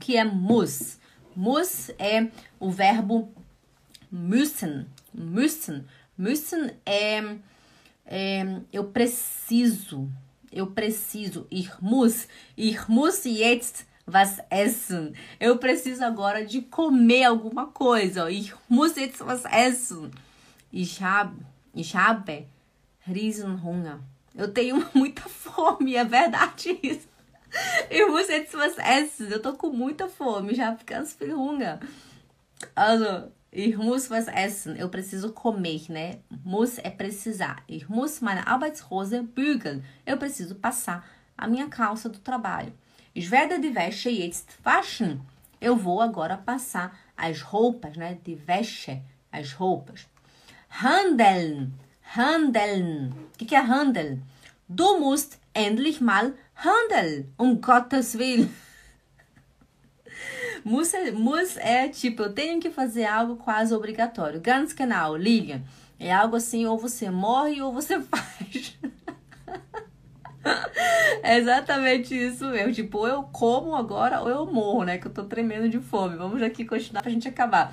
que é muss? Muss é o verbo müssen. Müssen. Müssen é, é eu preciso. Eu preciso. Ich muss. Ich muss jetzt was essen. Eu preciso agora de comer alguma coisa. Ich muss jetzt was essen. Ich habe, ich habe Riesenhunger. Eu tenho muita fome, é verdade isso. Ich muss jetzt. Eu tô com muita fome, já ganz viel. Also, ich muss was essen. Eu preciso comer, né? Muss é precisar. Ich muss meine Arbeitshose bügeln. Eu preciso passar a minha calça do trabalho. Ich werde die Wäsche jetzt waschen. Eu vou agora passar as roupas, né? De Wäsche, as roupas. Handeln. Handeln. O que, que é handeln? Du musst endlich mal handeln, um Gottes Willen. muss, é, muss é tipo, eu tenho que fazer algo quase obrigatório. Ganz genau, Lilian. É algo assim, ou você morre ou você faz. é exatamente isso mesmo. Tipo, ou eu como agora ou eu morro, né? Que eu tô tremendo de fome. Vamos aqui continuar pra gente acabar.